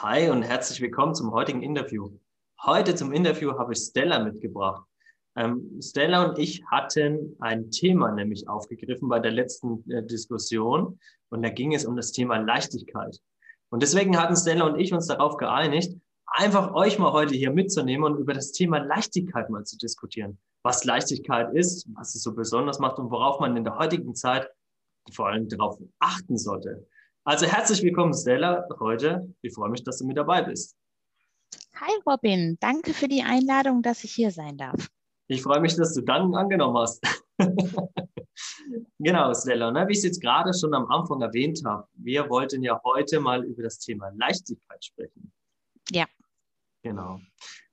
Hi und herzlich willkommen zum heutigen Interview. Heute zum Interview habe ich Stella mitgebracht. Ähm, Stella und ich hatten ein Thema nämlich aufgegriffen bei der letzten äh, Diskussion und da ging es um das Thema Leichtigkeit. Und deswegen hatten Stella und ich uns darauf geeinigt, einfach euch mal heute hier mitzunehmen und über das Thema Leichtigkeit mal zu diskutieren. Was Leichtigkeit ist, was es so besonders macht und worauf man in der heutigen Zeit vor allem darauf achten sollte. Also herzlich willkommen, Stella, heute. Ich freue mich, dass du mit dabei bist. Hi Robin, danke für die Einladung, dass ich hier sein darf. Ich freue mich, dass du dann angenommen hast. genau, Stella, ne? wie ich es jetzt gerade schon am Anfang erwähnt habe, wir wollten ja heute mal über das Thema Leichtigkeit sprechen. Ja. Genau.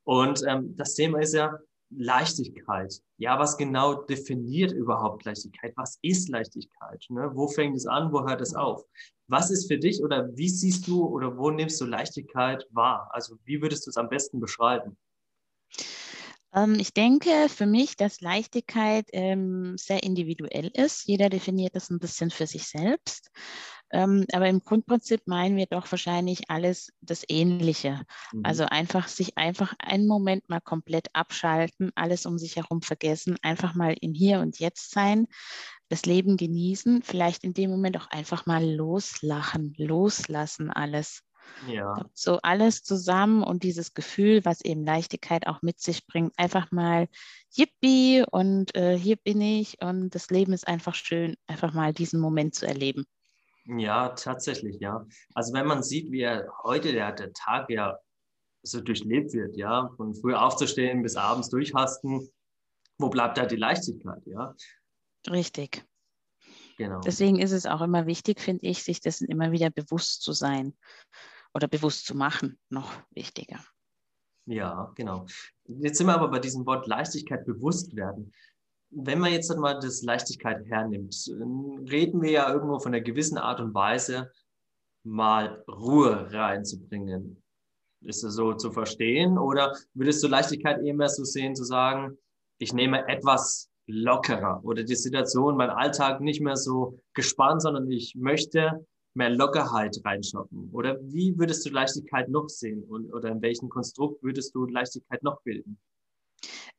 Und ähm, das Thema ist ja, Leichtigkeit. Ja, was genau definiert überhaupt Leichtigkeit? Was ist Leichtigkeit? Ne? Wo fängt es an? Wo hört es auf? Was ist für dich oder wie siehst du oder wo nimmst du Leichtigkeit wahr? Also wie würdest du es am besten beschreiben? Ähm, ich denke für mich, dass Leichtigkeit ähm, sehr individuell ist. Jeder definiert das ein bisschen für sich selbst. Ähm, aber im Grundprinzip meinen wir doch wahrscheinlich alles das Ähnliche. Mhm. Also einfach sich einfach einen Moment mal komplett abschalten, alles um sich herum vergessen, einfach mal im Hier und Jetzt sein, das Leben genießen, vielleicht in dem Moment auch einfach mal loslachen, loslassen alles. Ja. So alles zusammen und dieses Gefühl, was eben Leichtigkeit auch mit sich bringt, einfach mal Yippie und äh, hier bin ich und das Leben ist einfach schön, einfach mal diesen Moment zu erleben. Ja, tatsächlich, ja. Also wenn man sieht, wie er heute der, der Tag ja so durchlebt wird, ja, von früh aufzustehen bis abends durchhasten, wo bleibt da die Leichtigkeit, ja? Richtig. Genau. Deswegen ist es auch immer wichtig, finde ich, sich dessen immer wieder bewusst zu sein oder bewusst zu machen, noch wichtiger. Ja, genau. Jetzt sind wir aber bei diesem Wort Leichtigkeit bewusst werden wenn man jetzt mal das Leichtigkeit hernimmt, reden wir ja irgendwo von einer gewissen Art und Weise, mal Ruhe reinzubringen. Ist das so zu verstehen? Oder würdest du Leichtigkeit eher mehr so sehen, zu sagen, ich nehme etwas lockerer oder die Situation, mein Alltag nicht mehr so gespannt, sondern ich möchte mehr Lockerheit reinschaffen? Oder wie würdest du Leichtigkeit noch sehen? Und, oder in welchem Konstrukt würdest du Leichtigkeit noch bilden?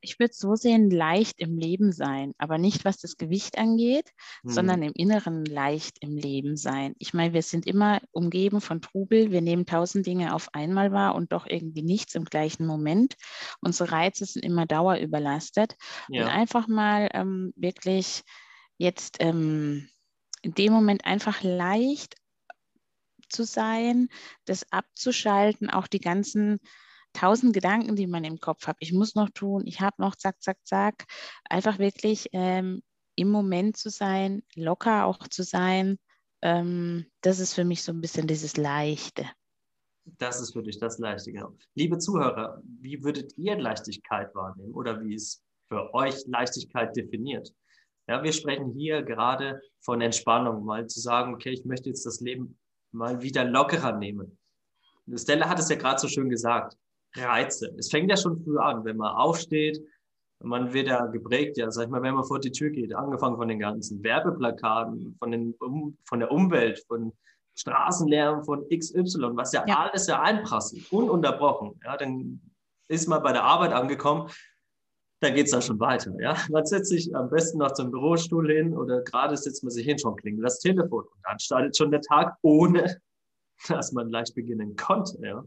Ich würde so sehen, leicht im Leben sein, aber nicht was das Gewicht angeht, mhm. sondern im Inneren leicht im Leben sein. Ich meine, wir sind immer umgeben von Trubel, wir nehmen tausend Dinge auf einmal wahr und doch irgendwie nichts im gleichen Moment. Unsere Reize sind immer dauerüberlastet. Ja. Und einfach mal ähm, wirklich jetzt ähm, in dem Moment einfach leicht zu sein, das abzuschalten, auch die ganzen tausend Gedanken, die man im Kopf hat. Ich muss noch tun, ich habe noch, zack, zack, zack. Einfach wirklich ähm, im Moment zu sein, locker auch zu sein. Ähm, das ist für mich so ein bisschen dieses Leichte. Das ist für dich das Leichte, genau. Liebe Zuhörer, wie würdet ihr Leichtigkeit wahrnehmen oder wie ist für euch Leichtigkeit definiert? Ja, wir sprechen hier gerade von Entspannung, mal zu sagen, okay, ich möchte jetzt das Leben mal wieder lockerer nehmen. Stella hat es ja gerade so schön gesagt. Reize. Es fängt ja schon früh an, wenn man aufsteht, man wird ja geprägt, ja, sag ich mal, wenn man vor die Tür geht, angefangen von den ganzen Werbeplakaten, von, den, um, von der Umwelt, von Straßenlärm, von XY, was ja, ja. alles ja einprasselt, ununterbrochen. Ja, dann ist man bei der Arbeit angekommen, dann geht es dann schon weiter. Ja? Man setzt sich am besten noch zum Bürostuhl hin oder gerade setzt man sich hin, schon klingelt das Telefon und dann startet schon der Tag, ohne dass man leicht beginnen konnte. Ja?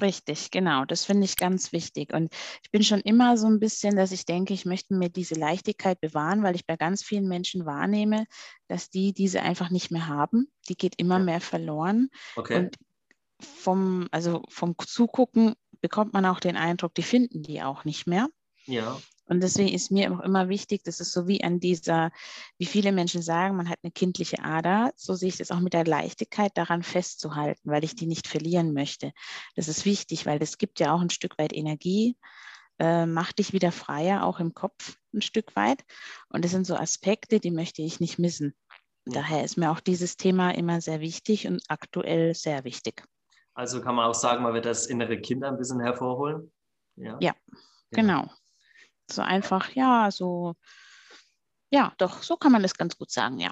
Richtig, genau. Das finde ich ganz wichtig. Und ich bin schon immer so ein bisschen, dass ich denke, ich möchte mir diese Leichtigkeit bewahren, weil ich bei ganz vielen Menschen wahrnehme, dass die diese einfach nicht mehr haben. Die geht immer ja. mehr verloren. Okay. Und vom, also vom Zugucken bekommt man auch den Eindruck, die finden die auch nicht mehr. Ja. Und deswegen ist mir auch immer wichtig, das ist so wie an dieser, wie viele Menschen sagen, man hat eine kindliche Ader, so sehe ich das auch mit der Leichtigkeit daran festzuhalten, weil ich die nicht verlieren möchte. Das ist wichtig, weil das gibt ja auch ein Stück weit Energie, äh, macht dich wieder freier, auch im Kopf ein Stück weit. Und das sind so Aspekte, die möchte ich nicht missen. Daher ist mir auch dieses Thema immer sehr wichtig und aktuell sehr wichtig. Also kann man auch sagen, man wird das innere Kind ein bisschen hervorholen. Ja, ja genau. genau. So einfach, ja, so, ja, doch, so kann man das ganz gut sagen, ja.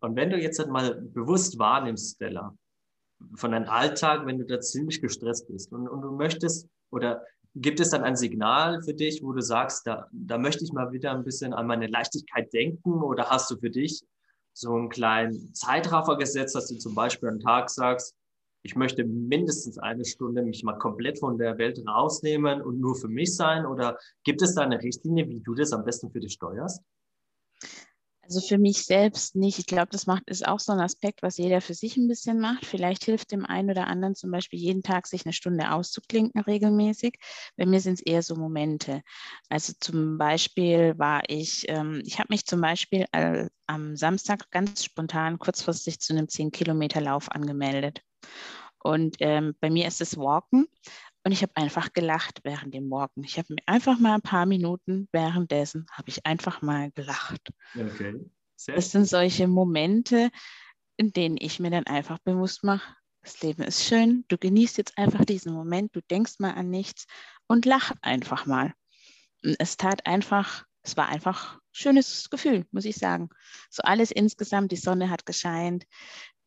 Und wenn du jetzt mal bewusst wahrnimmst, Stella, von deinem Alltag, wenn du da ziemlich gestresst bist und, und du möchtest oder gibt es dann ein Signal für dich, wo du sagst, da, da möchte ich mal wieder ein bisschen an meine Leichtigkeit denken oder hast du für dich so einen kleinen Zeitraffer gesetzt, dass du zum Beispiel am Tag sagst, ich möchte mindestens eine Stunde mich mal komplett von der Welt rausnehmen und nur für mich sein? Oder gibt es da eine Richtlinie, wie du das am besten für dich steuerst? Also für mich selbst nicht. Ich glaube, das macht, ist auch so ein Aspekt, was jeder für sich ein bisschen macht. Vielleicht hilft dem einen oder anderen zum Beispiel jeden Tag sich eine Stunde auszuklinken regelmäßig. Bei mir sind es eher so Momente. Also zum Beispiel war ich, ähm, ich habe mich zum Beispiel äh, am Samstag ganz spontan kurzfristig zu einem 10-Kilometer-Lauf angemeldet. Und ähm, bei mir ist es Walken. Und ich habe einfach gelacht während dem Walken. Ich habe mir einfach mal ein paar Minuten währenddessen, habe ich einfach mal gelacht. Okay. Sehr das sind solche Momente, in denen ich mir dann einfach bewusst mache, das Leben ist schön, du genießt jetzt einfach diesen Moment, du denkst mal an nichts und lach einfach mal. Und es tat einfach, es war einfach ein schönes Gefühl, muss ich sagen. So alles insgesamt, die Sonne hat gescheint,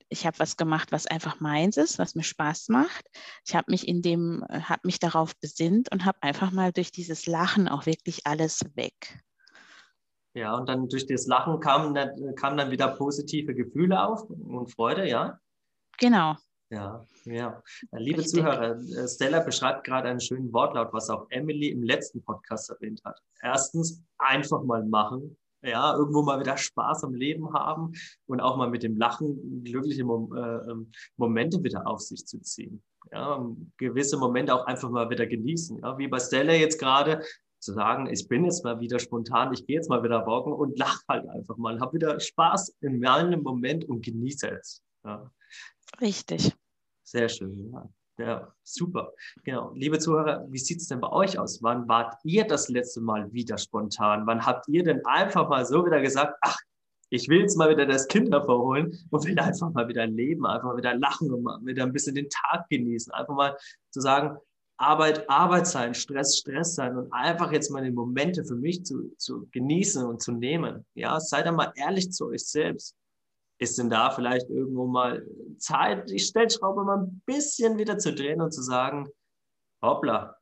ich habe was gemacht, was einfach meins ist, was mir Spaß macht. Ich habe mich in dem, äh, habe mich darauf besinnt und habe einfach mal durch dieses Lachen auch wirklich alles weg. Ja, und dann durch das Lachen kamen dann, kamen dann wieder positive Gefühle auf und Freude, ja? Genau. Ja, ja. Liebe Richtig. Zuhörer, äh, Stella beschreibt gerade einen schönen Wortlaut, was auch Emily im letzten Podcast erwähnt hat. Erstens, einfach mal machen ja, irgendwo mal wieder Spaß am Leben haben und auch mal mit dem Lachen glückliche Mom äh, ähm, Momente wieder auf sich zu ziehen. Ja, gewisse Momente auch einfach mal wieder genießen. Ja, wie bei Stella jetzt gerade zu sagen, ich bin jetzt mal wieder spontan, ich gehe jetzt mal wieder walken und lach halt einfach mal, habe wieder Spaß in meinem Moment und genieße es. Ja. Richtig. Sehr schön. Ja. Ja, super. Genau. Liebe Zuhörer, wie sieht es denn bei euch aus? Wann wart ihr das letzte Mal wieder spontan? Wann habt ihr denn einfach mal so wieder gesagt, ach, ich will jetzt mal wieder das Kind hervorholen und will einfach mal wieder leben, einfach wieder lachen und mal wieder ein bisschen den Tag genießen. Einfach mal zu sagen, Arbeit, Arbeit sein, Stress, Stress sein und einfach jetzt mal die Momente für mich zu, zu genießen und zu nehmen. Ja, seid da mal ehrlich zu euch selbst ist denn da vielleicht irgendwo mal Zeit, die Stellschraube mal ein bisschen wieder zu drehen und zu sagen, hoppla,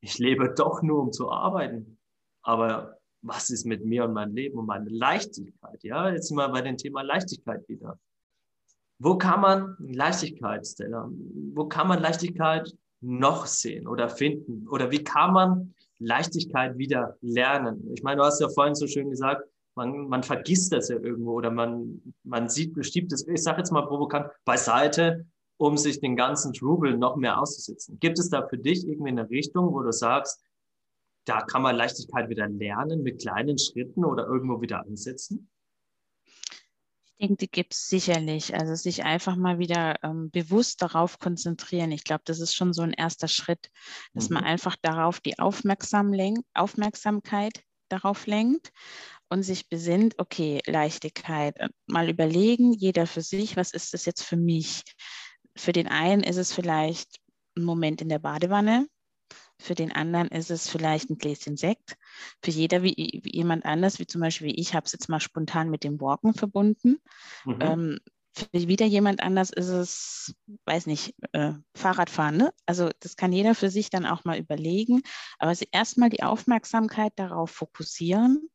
ich lebe doch nur, um zu arbeiten. Aber was ist mit mir und meinem Leben und meiner Leichtigkeit? Ja, jetzt sind wir bei dem Thema Leichtigkeit wieder. Wo kann man Leichtigkeit, Stella, wo kann man Leichtigkeit noch sehen oder finden? Oder wie kann man Leichtigkeit wieder lernen? Ich meine, du hast ja vorhin so schön gesagt, man, man vergisst das ja irgendwo oder man, man sieht, bestimmt es, ich sage jetzt mal provokant, beiseite, um sich den ganzen Trubel noch mehr auszusetzen. Gibt es da für dich irgendwie eine Richtung, wo du sagst, da kann man Leichtigkeit wieder lernen mit kleinen Schritten oder irgendwo wieder ansetzen? Ich denke, die gibt es sicherlich. Also sich einfach mal wieder ähm, bewusst darauf konzentrieren. Ich glaube, das ist schon so ein erster Schritt, dass mhm. man einfach darauf die Aufmerksam Aufmerksamkeit darauf lenkt und sich besinnt, okay, Leichtigkeit, äh, mal überlegen, jeder für sich, was ist das jetzt für mich? Für den einen ist es vielleicht ein Moment in der Badewanne, für den anderen ist es vielleicht ein Gläschen Sekt. Für jeder wie, wie jemand anders, wie zum Beispiel ich, habe es jetzt mal spontan mit dem Walken verbunden. Mhm. Ähm, für wieder jemand anders ist es, weiß nicht, äh, Fahrradfahren. Ne? Also das kann jeder für sich dann auch mal überlegen. Aber erstmal die Aufmerksamkeit darauf fokussieren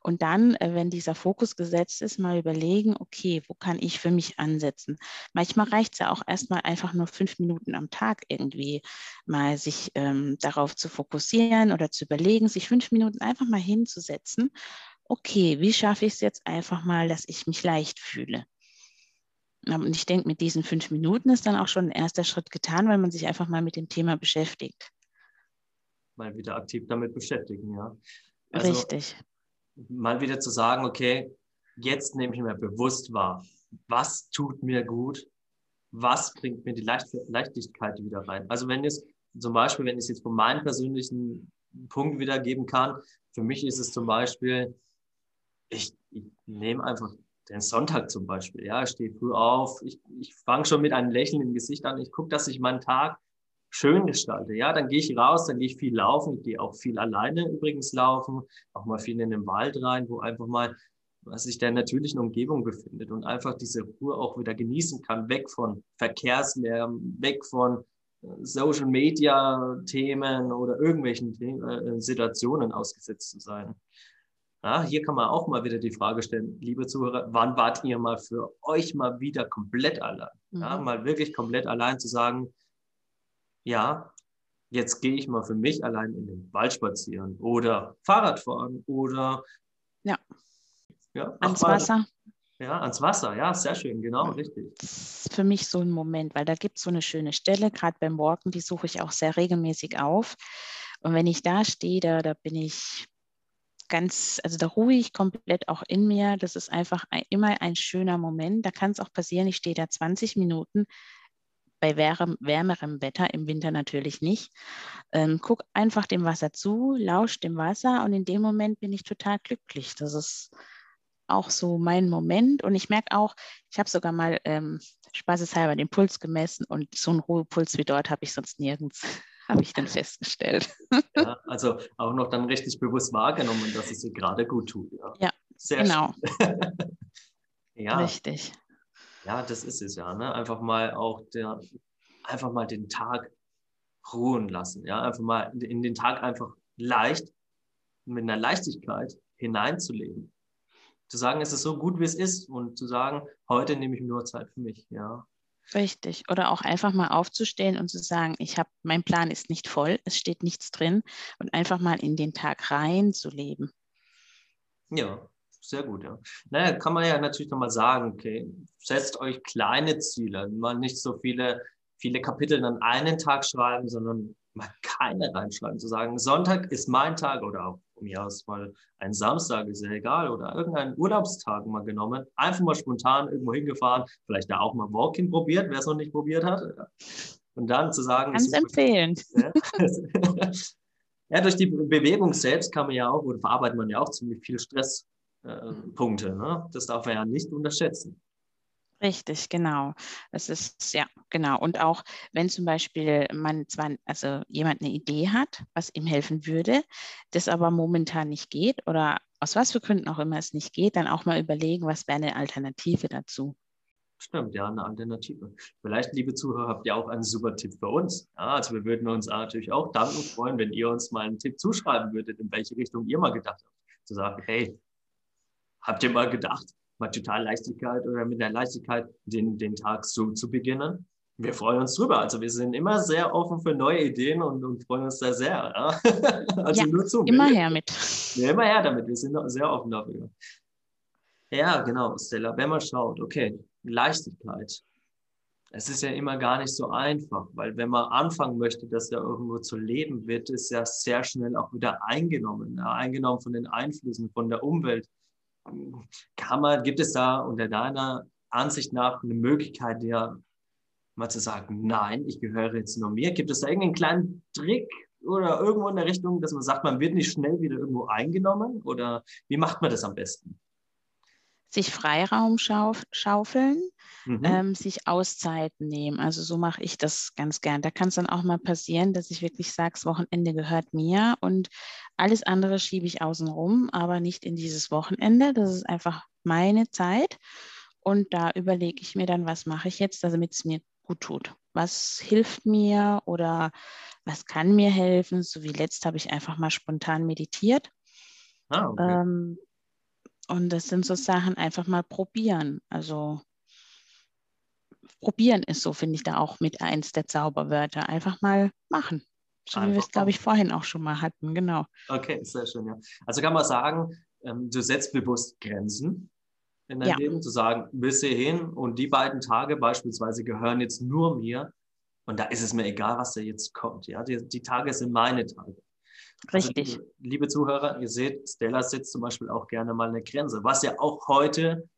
und dann, äh, wenn dieser Fokus gesetzt ist, mal überlegen, okay, wo kann ich für mich ansetzen? Manchmal reicht es ja auch erstmal einfach nur fünf Minuten am Tag irgendwie mal sich ähm, darauf zu fokussieren oder zu überlegen, sich fünf Minuten einfach mal hinzusetzen. Okay, wie schaffe ich es jetzt einfach mal, dass ich mich leicht fühle? Und ich denke, mit diesen fünf Minuten ist dann auch schon ein erster Schritt getan, weil man sich einfach mal mit dem Thema beschäftigt. Mal wieder aktiv damit beschäftigen, ja. Also, Richtig mal wieder zu sagen, okay, jetzt nehme ich mir bewusst wahr, was tut mir gut, was bringt mir die Leicht Leichtigkeit wieder rein. Also wenn es zum Beispiel, wenn ich es jetzt von meinem persönlichen Punkt wiedergeben kann, für mich ist es zum Beispiel, ich, ich nehme einfach den Sonntag zum Beispiel. Ja, ich stehe früh auf, ich, ich fange schon mit einem Lächeln im Gesicht an, ich gucke, dass ich meinen Tag schön gestalte. Ja, dann gehe ich raus, dann gehe ich viel laufen. Ich gehe auch viel alleine übrigens laufen, auch mal viel in den Wald rein, wo einfach mal was sich der natürlichen Umgebung befindet und einfach diese Ruhe auch wieder genießen kann, weg von Verkehrslärm, weg von äh, Social Media Themen oder irgendwelchen Themen, äh, Situationen ausgesetzt zu sein. Ja, hier kann man auch mal wieder die Frage stellen, liebe Zuhörer, wann wart ihr mal für euch mal wieder komplett allein? Ja, mhm. mal wirklich komplett allein zu sagen, ja, jetzt gehe ich mal für mich allein in den Wald spazieren oder Fahrrad fahren oder ja. Ja, ans mal, Wasser. Ja, ans Wasser, ja, sehr schön, genau, richtig. Das ist für mich so ein Moment, weil da gibt es so eine schöne Stelle, gerade beim Walken, die suche ich auch sehr regelmäßig auf. Und wenn ich da stehe, da, da bin ich ganz, also da ruhe ich komplett auch in mir. Das ist einfach ein, immer ein schöner Moment. Da kann es auch passieren, ich stehe da 20 Minuten, bei wärm, wärmerem Wetter, im Winter natürlich nicht. Ähm, guck einfach dem Wasser zu, lausch dem Wasser und in dem Moment bin ich total glücklich. Das ist auch so mein Moment und ich merke auch, ich habe sogar mal ähm, spaßeshalber den Puls gemessen und so einen Ruhepuls wie dort habe ich sonst nirgends, habe ich dann festgestellt. Ja, also auch noch dann richtig bewusst wahrgenommen, dass es dir gerade gut tut. Ja, ja Sehr genau. ja. Richtig. Ja, das ist es ja. Ne? Einfach mal auch der, einfach mal den Tag ruhen lassen. Ja, einfach mal in den Tag einfach leicht, mit einer Leichtigkeit hineinzuleben. Zu sagen, es ist so gut, wie es ist und zu sagen, heute nehme ich nur Zeit für mich. Ja. Richtig. Oder auch einfach mal aufzustehen und zu sagen, ich habe, mein Plan ist nicht voll, es steht nichts drin und einfach mal in den Tag rein zu leben. Ja, sehr gut, ja. Naja, kann man ja natürlich nochmal sagen, okay, setzt euch kleine Ziele, mal nicht so viele, viele Kapitel an einen Tag schreiben, sondern mal keine reinschreiben, zu sagen, Sonntag ist mein Tag oder auch von mir aus mal ein Samstag, ist ja egal, oder irgendeinen Urlaubstag mal genommen, einfach mal spontan irgendwo hingefahren, vielleicht da auch mal Walking probiert, wer es noch nicht probiert hat. Und dann zu sagen, ganz empfehlend. Ja, ja, durch die Bewegung selbst kann man ja auch, oder verarbeitet man ja auch ziemlich viel Stress äh, Punkte. Ne? Das darf man ja nicht unterschätzen. Richtig, genau. Das ist ja genau. Und auch wenn zum Beispiel man zwar, also jemand eine Idee hat, was ihm helfen würde, das aber momentan nicht geht oder aus was für Gründen auch immer es nicht geht, dann auch mal überlegen, was wäre eine Alternative dazu. Stimmt, ja, eine Alternative. Vielleicht, liebe Zuhörer, habt ihr auch einen super Tipp für uns. Ja, also wir würden uns natürlich auch danken freuen, wenn ihr uns mal einen Tipp zuschreiben würdet, in welche Richtung ihr mal gedacht habt. Zu sagen, hey, Habt ihr mal gedacht, mal total Leichtigkeit oder mit der Leichtigkeit den, den Tag so zu beginnen? Wir freuen uns drüber. Also wir sind immer sehr offen für neue Ideen und, und freuen uns da sehr. Ja? Also ja, nur zu. Immer her mit. Ja, immer her damit. Wir sind sehr offen dafür. Ja, genau, Stella. Wenn man schaut, okay, Leichtigkeit. Es ist ja immer gar nicht so einfach, weil wenn man anfangen möchte, das ja irgendwo zu leben, wird es ja sehr schnell auch wieder eingenommen. Ja? Eingenommen von den Einflüssen, von der Umwelt, kann man, gibt es da unter deiner Ansicht nach eine Möglichkeit, ja mal zu sagen, nein, ich gehöre jetzt nur mir? Gibt es da irgendeinen kleinen Trick oder irgendwo in der Richtung, dass man sagt, man wird nicht schnell wieder irgendwo eingenommen? Oder wie macht man das am besten? Sich Freiraum schauf, schaufeln, mhm. ähm, sich Auszeiten nehmen. Also so mache ich das ganz gern. Da kann es dann auch mal passieren, dass ich wirklich sage, das Wochenende gehört mir und alles andere schiebe ich außen rum, aber nicht in dieses Wochenende. Das ist einfach meine Zeit. Und da überlege ich mir dann, was mache ich jetzt, damit es mir gut tut. Was hilft mir oder was kann mir helfen? So wie letzt habe ich einfach mal spontan meditiert. Ah, okay. ähm, und das sind so Sachen, einfach mal probieren. Also probieren ist so, finde ich, da auch mit eins der Zauberwörter. Einfach mal machen. So wie wir es, glaube ich, vorhin auch schon mal hatten, genau. Okay, sehr schön, ja. Also kann man sagen, ähm, du setzt bewusst Grenzen in deinem ja. Leben, zu sagen, bis hierhin und die beiden Tage beispielsweise gehören jetzt nur mir und da ist es mir egal, was da jetzt kommt. Ja, die, die Tage sind meine Tage. Also, Richtig. Also, liebe Zuhörer, ihr seht, Stella setzt zum Beispiel auch gerne mal eine Grenze, was ja auch heute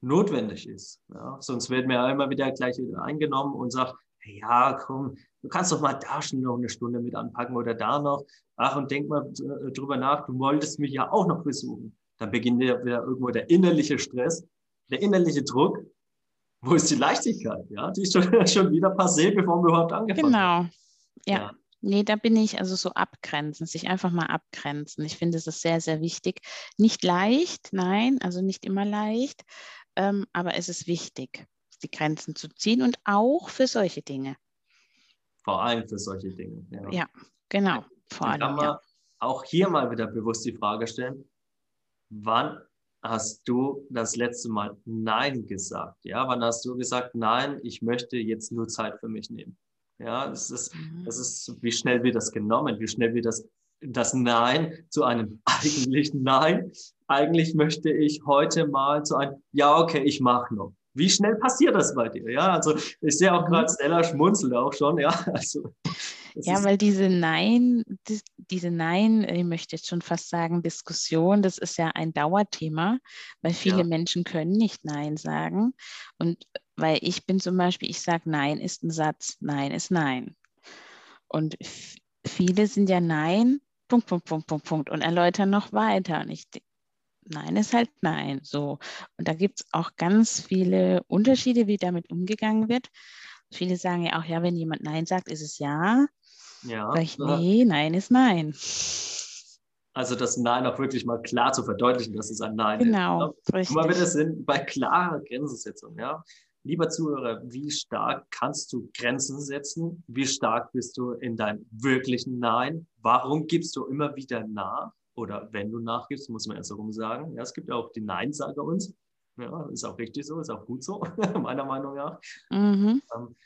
notwendig ist. Ja? Sonst werden wir ja immer wieder gleich wieder eingenommen und sagt, ja, komm, du kannst doch mal da schon noch eine Stunde mit anpacken oder da noch. Ach, und denk mal äh, drüber nach, du wolltest mich ja auch noch besuchen. Dann beginnt ja wieder irgendwo der innerliche Stress, der innerliche Druck. Wo ist die Leichtigkeit? Ja, die ist schon, schon wieder passé, bevor wir überhaupt angefangen haben. Genau, ja. ja. Nee, da bin ich also so abgrenzen, sich einfach mal abgrenzen. Ich finde, es ist sehr, sehr wichtig. Nicht leicht, nein, also nicht immer leicht, ähm, aber es ist wichtig, die Grenzen zu ziehen und auch für solche Dinge. Vor allem für solche Dinge. Ja, ja genau. Vor allem. Kann man ja. auch hier mal wieder bewusst die Frage stellen, wann hast du das letzte Mal Nein gesagt? Ja, wann hast du gesagt, nein, ich möchte jetzt nur Zeit für mich nehmen? Ja, das ist, mhm. das ist, wie schnell wird das genommen, wie schnell wird das, das Nein zu einem eigentlichen Nein. Eigentlich möchte ich heute mal zu einem, ja, okay, ich mache noch. Wie schnell passiert das bei dir? Ja, also ich sehe auch gerade mhm. Stella schmunzelt auch schon, ja. Also, ja, weil diese Nein, diese Nein, ich möchte jetzt schon fast sagen, Diskussion, das ist ja ein Dauerthema, weil viele ja. Menschen können nicht Nein sagen. Und weil ich bin zum Beispiel, ich sage Nein ist ein Satz, Nein ist Nein. Und viele sind ja Nein, Punkt, Punkt, Punkt, Punkt, Punkt und erläutern noch weiter. Und ich Nein ist halt Nein. So. Und da gibt es auch ganz viele Unterschiede, wie damit umgegangen wird. Viele sagen ja auch, ja, wenn jemand Nein sagt, ist es ja. Ja. Sag ich, nee, Nein ist Nein. Also das Nein auch wirklich mal klar zu verdeutlichen, dass es ein Nein genau, ist. Genau. Mal, wir sind bei klarer Grenzensetzung, ja. Lieber Zuhörer, wie stark kannst du Grenzen setzen? Wie stark bist du in deinem wirklichen Nein? Warum gibst du immer wieder nach? Oder wenn du nachgibst, muss man erst darum sagen. Ja, es gibt ja auch die Nein-Sager uns. Ja, ist auch richtig so, ist auch gut so, meiner Meinung nach. Mhm. Ähm,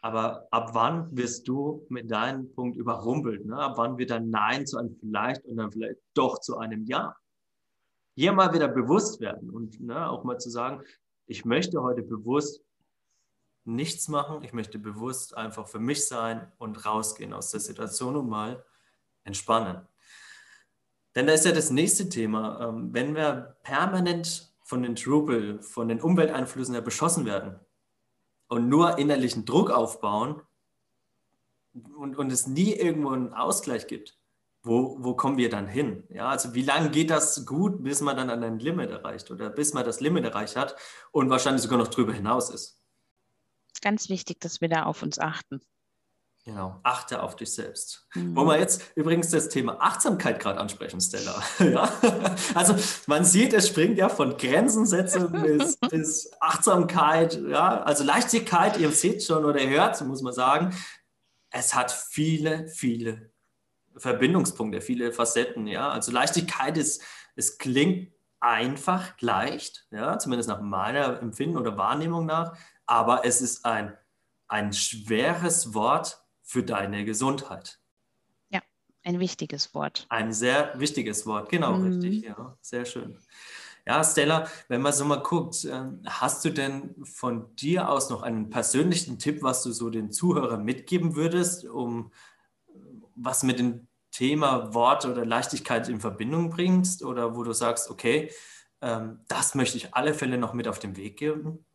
aber ab wann wirst du mit deinem Punkt überrumpelt? Ne? Ab wann wird ein Nein zu einem Vielleicht und dann vielleicht doch zu einem Ja? Hier mal wieder bewusst werden und ne, auch mal zu sagen, ich möchte heute bewusst nichts machen, ich möchte bewusst einfach für mich sein und rausgehen aus der Situation und mal entspannen. Denn da ist ja das nächste Thema. Ähm, wenn wir permanent von den Trubel, von den Umwelteinflüssen her beschossen werden und nur innerlichen Druck aufbauen und, und es nie irgendwo einen Ausgleich gibt, wo, wo kommen wir dann hin? Ja, also wie lange geht das gut, bis man dann an ein Limit erreicht oder bis man das Limit erreicht hat und wahrscheinlich sogar noch drüber hinaus ist? Ganz wichtig, dass wir da auf uns achten. Genau, achte auf dich selbst. Mhm. Wollen wir jetzt übrigens das Thema Achtsamkeit gerade ansprechen, Stella? ja? Also man sieht, es springt ja von Grenzensetzung bis, bis Achtsamkeit, ja, also Leichtigkeit, ihr seht schon oder hört, muss man sagen, es hat viele, viele Verbindungspunkte, viele Facetten. Ja? Also Leichtigkeit ist, es klingt einfach leicht, ja? zumindest nach meiner Empfinden oder Wahrnehmung nach, aber es ist ein, ein schweres Wort für deine Gesundheit. Ja, ein wichtiges Wort. Ein sehr wichtiges Wort, genau, mhm. richtig, ja, sehr schön. Ja, Stella, wenn man so mal guckt, ähm, hast du denn von dir aus noch einen persönlichen Tipp, was du so den Zuhörern mitgeben würdest, um was mit dem Thema Wort oder Leichtigkeit in Verbindung bringst oder wo du sagst, okay, ähm, das möchte ich alle Fälle noch mit auf den Weg geben?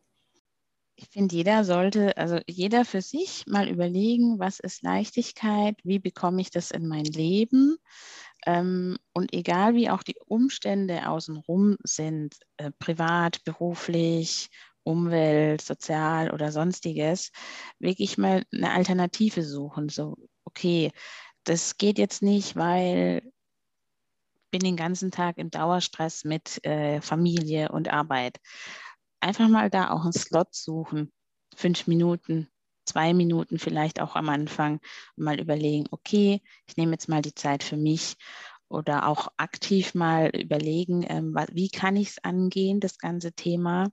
Ich finde, jeder sollte, also jeder für sich mal überlegen, was ist Leichtigkeit, wie bekomme ich das in mein Leben? Ähm, und egal wie auch die Umstände außenrum sind, äh, privat, beruflich, Umwelt, sozial oder sonstiges, wirklich mal eine Alternative suchen. So, okay, das geht jetzt nicht, weil ich bin den ganzen Tag im Dauerstress mit äh, Familie und Arbeit. Einfach mal da auch einen Slot suchen, fünf Minuten, zwei Minuten vielleicht auch am Anfang mal überlegen, okay, ich nehme jetzt mal die Zeit für mich oder auch aktiv mal überlegen, ähm, wie kann ich es angehen, das ganze Thema.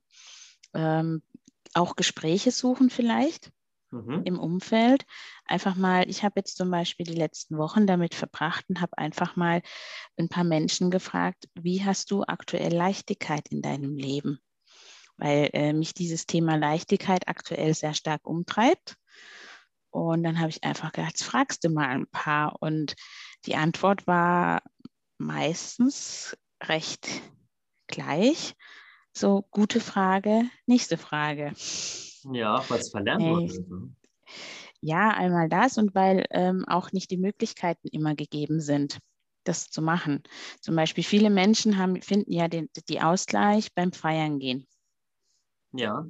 Ähm, auch Gespräche suchen vielleicht mhm. im Umfeld. Einfach mal, ich habe jetzt zum Beispiel die letzten Wochen damit verbracht und habe einfach mal ein paar Menschen gefragt, wie hast du aktuell Leichtigkeit in deinem Leben? Weil äh, mich dieses Thema Leichtigkeit aktuell sehr stark umtreibt. Und dann habe ich einfach gedacht, jetzt fragst du mal ein paar. Und die Antwort war meistens recht gleich. So, gute Frage, nächste Frage. Ja, weil es verlernt wurde. Ja, einmal das und weil ähm, auch nicht die Möglichkeiten immer gegeben sind, das zu machen. Zum Beispiel viele Menschen haben, finden ja den die Ausgleich beim Feiern gehen. Ja.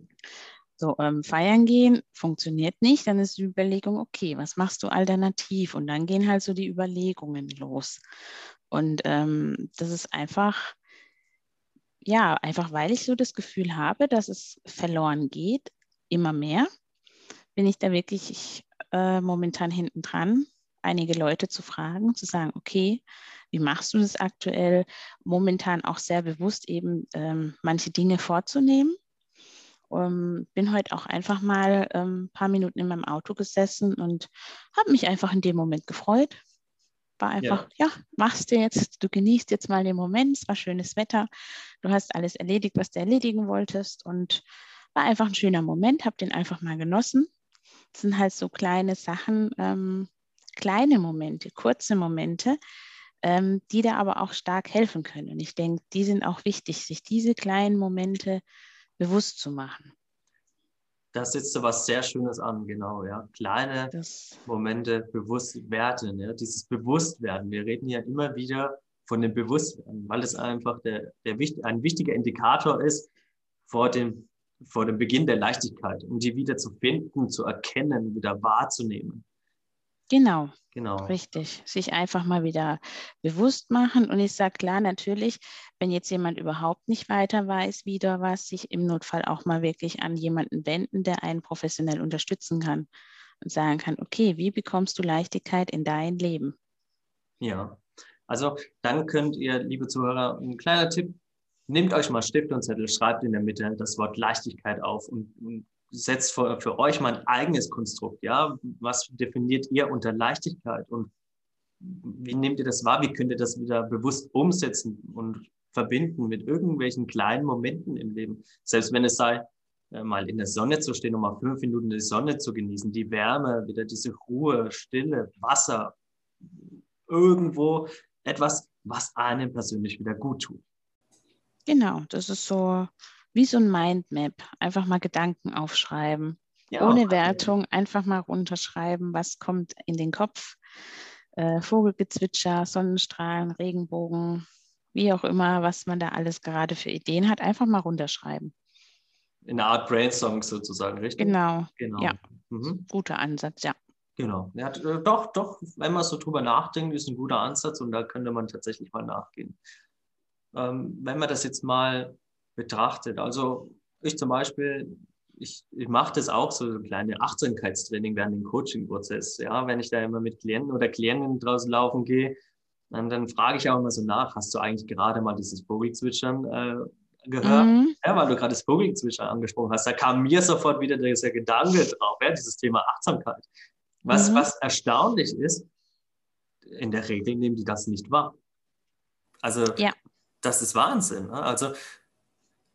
So, ähm, feiern gehen funktioniert nicht, dann ist die Überlegung, okay, was machst du alternativ? Und dann gehen halt so die Überlegungen los. Und ähm, das ist einfach, ja, einfach weil ich so das Gefühl habe, dass es verloren geht, immer mehr, bin ich da wirklich äh, momentan hinten dran, einige Leute zu fragen, zu sagen, okay, wie machst du das aktuell? Momentan auch sehr bewusst eben ähm, manche Dinge vorzunehmen. Um, bin heute auch einfach mal ein ähm, paar Minuten in meinem Auto gesessen und habe mich einfach in dem Moment gefreut. War einfach, ja. ja, machst du jetzt, du genießt jetzt mal den Moment, es war schönes Wetter, du hast alles erledigt, was du erledigen wolltest und war einfach ein schöner Moment, habe den einfach mal genossen. Das sind halt so kleine Sachen, ähm, kleine Momente, kurze Momente, ähm, die da aber auch stark helfen können. Und ich denke, die sind auch wichtig, sich diese kleinen Momente bewusst zu machen. Da setzt du was sehr Schönes an, genau, ja. Kleine das Momente bewusst werden, ja. Dieses Bewusstwerden. Wir reden ja immer wieder von dem Bewusstwerden, weil es einfach der, der, ein wichtiger Indikator ist vor dem, vor dem Beginn der Leichtigkeit, um die wieder zu finden, zu erkennen, wieder wahrzunehmen. Genau, genau. Richtig. Sich einfach mal wieder bewusst machen. Und ich sage klar, natürlich, wenn jetzt jemand überhaupt nicht weiter weiß, wieder was, sich im Notfall auch mal wirklich an jemanden wenden, der einen professionell unterstützen kann und sagen kann, okay, wie bekommst du Leichtigkeit in dein Leben? Ja, also dann könnt ihr, liebe Zuhörer, ein kleiner Tipp, nehmt euch mal Stift und Zettel, schreibt in der Mitte das Wort Leichtigkeit auf und, und setzt für, für euch mal ein eigenes Konstrukt. Ja, was definiert ihr unter Leichtigkeit und wie nehmt ihr das wahr? Wie könnt ihr das wieder bewusst umsetzen und verbinden mit irgendwelchen kleinen Momenten im Leben? Selbst wenn es sei, äh, mal in der Sonne zu stehen, um mal fünf Minuten die Sonne zu genießen, die Wärme, wieder diese Ruhe, Stille, Wasser, irgendwo etwas, was einem persönlich wieder gut tut. Genau, das ist so wie so ein Mindmap. Einfach mal Gedanken aufschreiben. Ja, Ohne Wertung, einfach mal runterschreiben, was kommt in den Kopf. Äh, Vogelgezwitscher, Sonnenstrahlen, Regenbogen, wie auch immer, was man da alles gerade für Ideen hat, einfach mal runterschreiben. In einer Art Brainstorming sozusagen, richtig? Genau. genau. Ja. Mhm. Guter Ansatz, ja. Genau. Ja, äh, doch, doch, wenn man so drüber nachdenkt, ist ein guter Ansatz und da könnte man tatsächlich mal nachgehen. Ähm, wenn man das jetzt mal betrachtet. Also ich zum Beispiel, ich, ich mache das auch so, so ein kleines Achtsamkeitstraining während dem Coaching-Prozess. Ja, wenn ich da immer mit Klienten oder Klienten draußen laufen gehe, dann, dann frage ich auch immer so nach, hast du eigentlich gerade mal dieses Vogelzwitschern äh, gehört? Mhm. Ja, weil du gerade das Vogelzwitschern angesprochen hast. Da kam mir sofort wieder dieser Gedanke drauf, ja, dieses Thema Achtsamkeit. Was, mhm. was erstaunlich ist, in der Regel nehmen die das nicht wahr. Also ja. Das ist Wahnsinn. Ne? Also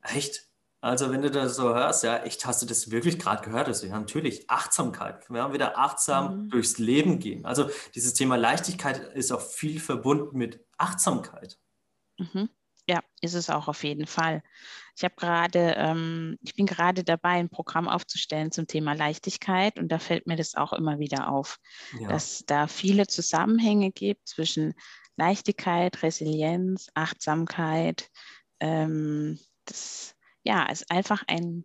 Echt? Also wenn du das so hörst, ja, echt, hast du das wirklich gerade gehört? Also ja, natürlich, Achtsamkeit. Wir haben wieder achtsam mhm. durchs Leben gehen. Also dieses Thema Leichtigkeit ist auch viel verbunden mit Achtsamkeit. Mhm. Ja, ist es auch auf jeden Fall. Ich habe gerade, ähm, ich bin gerade dabei, ein Programm aufzustellen zum Thema Leichtigkeit und da fällt mir das auch immer wieder auf, ja. dass da viele Zusammenhänge gibt zwischen Leichtigkeit, Resilienz, Achtsamkeit, ähm, das ja, ist einfach ein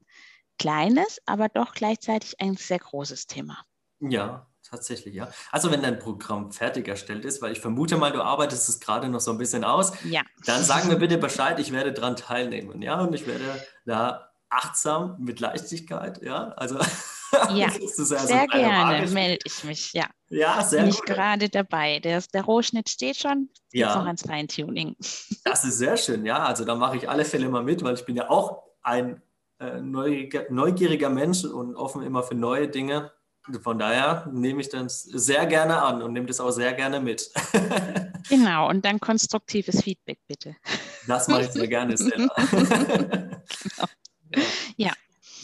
kleines, aber doch gleichzeitig ein sehr großes Thema. Ja, tatsächlich, ja. Also wenn dein Programm fertig erstellt ist, weil ich vermute mal, du arbeitest es gerade noch so ein bisschen aus, ja. dann sag mir bitte Bescheid, ich werde daran teilnehmen, ja, und ich werde da achtsam mit Leichtigkeit, ja, also ja, sehr, sehr gerne melde ich mich, ja. Ja, sehr Bin gut. ich gerade dabei. Der, der Rohschnitt steht schon, ja. noch ans Feintuning. Das ist sehr schön, ja. Also da mache ich alle Fälle mal mit, weil ich bin ja auch ein äh, neugieriger, neugieriger Mensch und offen immer für neue Dinge. Von daher nehme ich das sehr gerne an und nehme das auch sehr gerne mit. genau, und dann konstruktives Feedback bitte. Das mache ich sehr gerne, Stella. genau.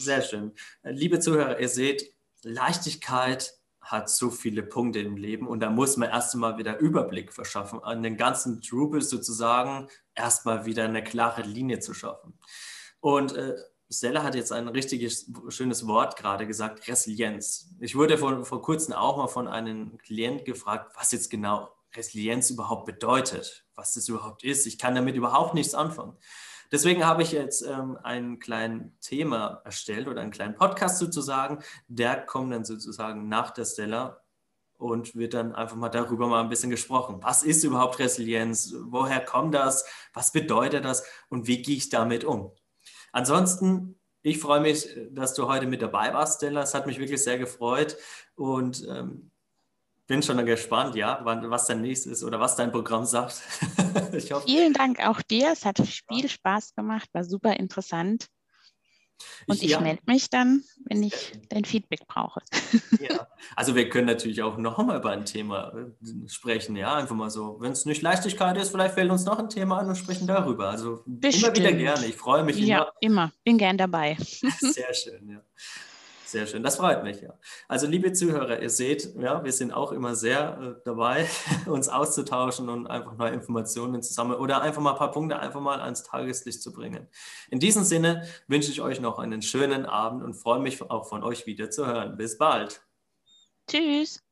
Sehr schön. Liebe Zuhörer, ihr seht, Leichtigkeit hat so viele Punkte im Leben und da muss man erst einmal wieder Überblick verschaffen, an den ganzen Trubel sozusagen erstmal wieder eine klare Linie zu schaffen. Und äh, Stella hat jetzt ein richtiges schönes Wort gerade gesagt, Resilienz. Ich wurde vor, vor kurzem auch mal von einem Klient gefragt, was jetzt genau Resilienz überhaupt bedeutet, was das überhaupt ist. Ich kann damit überhaupt nichts anfangen. Deswegen habe ich jetzt ähm, ein kleines Thema erstellt oder einen kleinen Podcast sozusagen. Der kommt dann sozusagen nach der Stella und wird dann einfach mal darüber mal ein bisschen gesprochen. Was ist überhaupt Resilienz? Woher kommt das? Was bedeutet das? Und wie gehe ich damit um? Ansonsten, ich freue mich, dass du heute mit dabei warst, Stella. Es hat mich wirklich sehr gefreut und ähm, bin schon gespannt, ja, was dein nächstes oder was dein Programm sagt. Vielen Dank auch dir. Es hat viel Spaß gemacht, war super interessant. Und ich, ich ja. melde mich dann, wenn ich dein Feedback brauche. Ja, also wir können natürlich auch noch mal über ein Thema äh, sprechen, ja, einfach mal so. Wenn es nicht Leichtigkeit ist, vielleicht fällt uns noch ein Thema an und sprechen darüber. Also Bestimmt. immer wieder gerne. Ich freue mich immer. Ja, immer. Bin gern dabei. Sehr schön, ja. Sehr schön, das freut mich, ja. Also, liebe Zuhörer, ihr seht, ja, wir sind auch immer sehr äh, dabei, uns auszutauschen und einfach neue Informationen zu sammeln oder einfach mal ein paar Punkte einfach mal ans Tageslicht zu bringen. In diesem Sinne wünsche ich euch noch einen schönen Abend und freue mich auch von euch wieder zu hören. Bis bald. Tschüss.